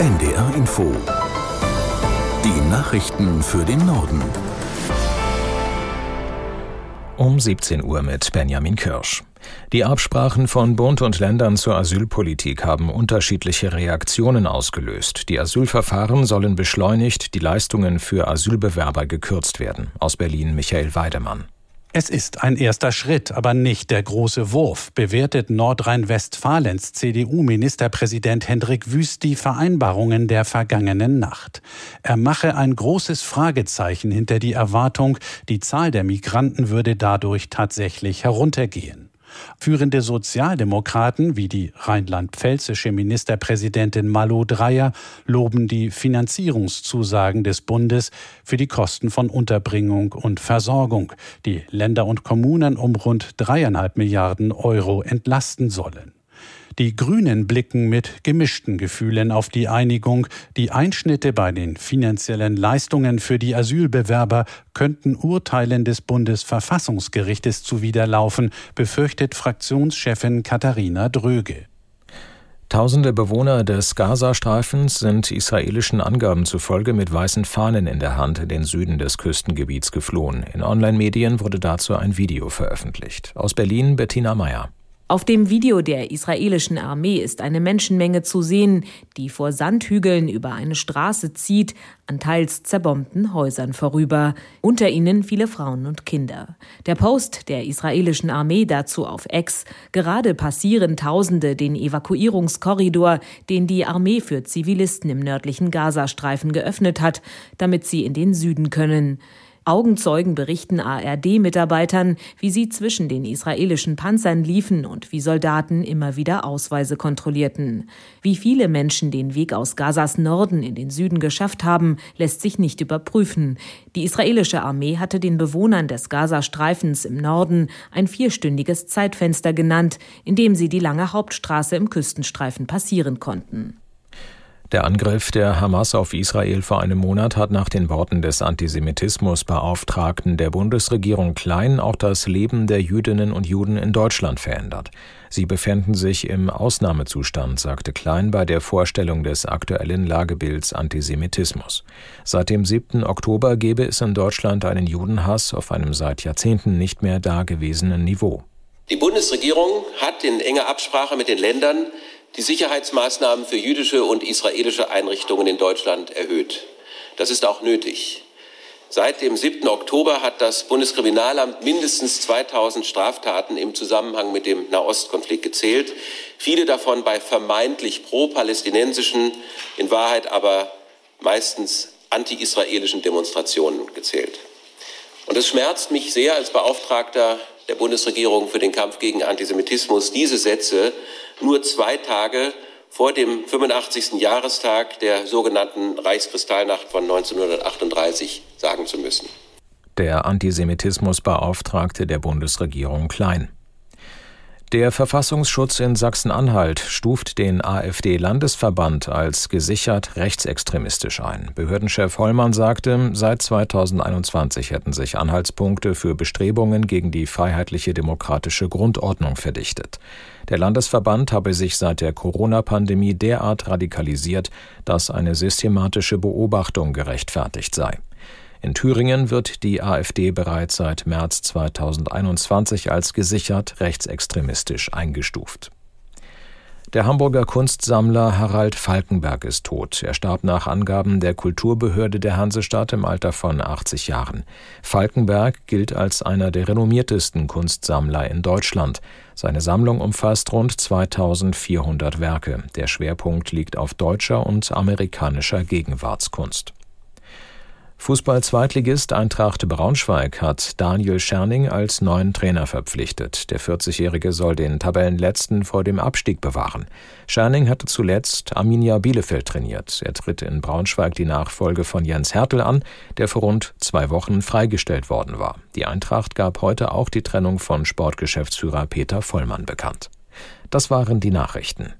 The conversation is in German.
NDR Info. Die Nachrichten für den Norden. Um 17 Uhr mit Benjamin Kirsch. Die Absprachen von Bund und Ländern zur Asylpolitik haben unterschiedliche Reaktionen ausgelöst. Die Asylverfahren sollen beschleunigt, die Leistungen für Asylbewerber gekürzt werden. Aus Berlin Michael Weidemann. Es ist ein erster Schritt, aber nicht der große Wurf, bewertet Nordrhein-Westfalens CDU-Ministerpräsident Hendrik Wüst die Vereinbarungen der vergangenen Nacht. Er mache ein großes Fragezeichen hinter die Erwartung, die Zahl der Migranten würde dadurch tatsächlich heruntergehen. Führende Sozialdemokraten wie die rheinland-pfälzische Ministerpräsidentin Malu Dreyer loben die Finanzierungszusagen des Bundes für die Kosten von Unterbringung und Versorgung, die Länder und Kommunen um rund dreieinhalb Milliarden Euro entlasten sollen. Die Grünen blicken mit gemischten Gefühlen auf die Einigung. Die Einschnitte bei den finanziellen Leistungen für die Asylbewerber könnten Urteilen des Bundesverfassungsgerichtes zuwiderlaufen, befürchtet Fraktionschefin Katharina Dröge. Tausende Bewohner des Gazastreifens sind israelischen Angaben zufolge mit weißen Fahnen in der Hand in den Süden des Küstengebiets geflohen. In Online-Medien wurde dazu ein Video veröffentlicht. Aus Berlin Bettina Meyer. Auf dem Video der israelischen Armee ist eine Menschenmenge zu sehen, die vor Sandhügeln über eine Straße zieht, an teils zerbombten Häusern vorüber, unter ihnen viele Frauen und Kinder. Der Post der israelischen Armee dazu auf Ex, gerade passieren Tausende den Evakuierungskorridor, den die Armee für Zivilisten im nördlichen Gazastreifen geöffnet hat, damit sie in den Süden können. Augenzeugen berichten ARD-Mitarbeitern, wie sie zwischen den israelischen Panzern liefen und wie Soldaten immer wieder Ausweise kontrollierten. Wie viele Menschen den Weg aus Gazas Norden in den Süden geschafft haben, lässt sich nicht überprüfen. Die israelische Armee hatte den Bewohnern des Gazastreifens im Norden ein vierstündiges Zeitfenster genannt, in dem sie die lange Hauptstraße im Küstenstreifen passieren konnten. Der Angriff der Hamas auf Israel vor einem Monat hat nach den Worten des Antisemitismusbeauftragten der Bundesregierung Klein auch das Leben der Jüdinnen und Juden in Deutschland verändert. Sie befänden sich im Ausnahmezustand, sagte Klein bei der Vorstellung des aktuellen Lagebilds Antisemitismus. Seit dem 7. Oktober gebe es in Deutschland einen Judenhass auf einem seit Jahrzehnten nicht mehr dagewesenen Niveau. Die Bundesregierung hat in enger Absprache mit den Ländern die Sicherheitsmaßnahmen für jüdische und israelische Einrichtungen in Deutschland erhöht. Das ist auch nötig. Seit dem 7. Oktober hat das Bundeskriminalamt mindestens 2000 Straftaten im Zusammenhang mit dem Nahostkonflikt gezählt, viele davon bei vermeintlich pro-palästinensischen, in Wahrheit aber meistens anti-israelischen Demonstrationen gezählt. Und es schmerzt mich sehr als Beauftragter der Bundesregierung für den Kampf gegen Antisemitismus, diese Sätze nur zwei Tage vor dem 85. Jahrestag der sogenannten Reichskristallnacht von 1938 sagen zu müssen. Der Antisemitismusbeauftragte der Bundesregierung Klein. Der Verfassungsschutz in Sachsen-Anhalt stuft den AfD-Landesverband als gesichert rechtsextremistisch ein. Behördenchef Hollmann sagte, seit 2021 hätten sich Anhaltspunkte für Bestrebungen gegen die freiheitliche demokratische Grundordnung verdichtet. Der Landesverband habe sich seit der Corona-Pandemie derart radikalisiert, dass eine systematische Beobachtung gerechtfertigt sei. In Thüringen wird die AfD bereits seit März 2021 als gesichert rechtsextremistisch eingestuft. Der Hamburger Kunstsammler Harald Falkenberg ist tot. Er starb nach Angaben der Kulturbehörde der Hansestadt im Alter von 80 Jahren. Falkenberg gilt als einer der renommiertesten Kunstsammler in Deutschland. Seine Sammlung umfasst rund 2400 Werke. Der Schwerpunkt liegt auf deutscher und amerikanischer Gegenwartskunst. Fußball-Zweitligist Eintracht Braunschweig hat Daniel Scherning als neuen Trainer verpflichtet. Der 40-Jährige soll den Tabellenletzten vor dem Abstieg bewahren. Scherning hatte zuletzt Arminia Bielefeld trainiert. Er tritt in Braunschweig die Nachfolge von Jens Hertel an, der vor rund zwei Wochen freigestellt worden war. Die Eintracht gab heute auch die Trennung von Sportgeschäftsführer Peter Vollmann bekannt. Das waren die Nachrichten.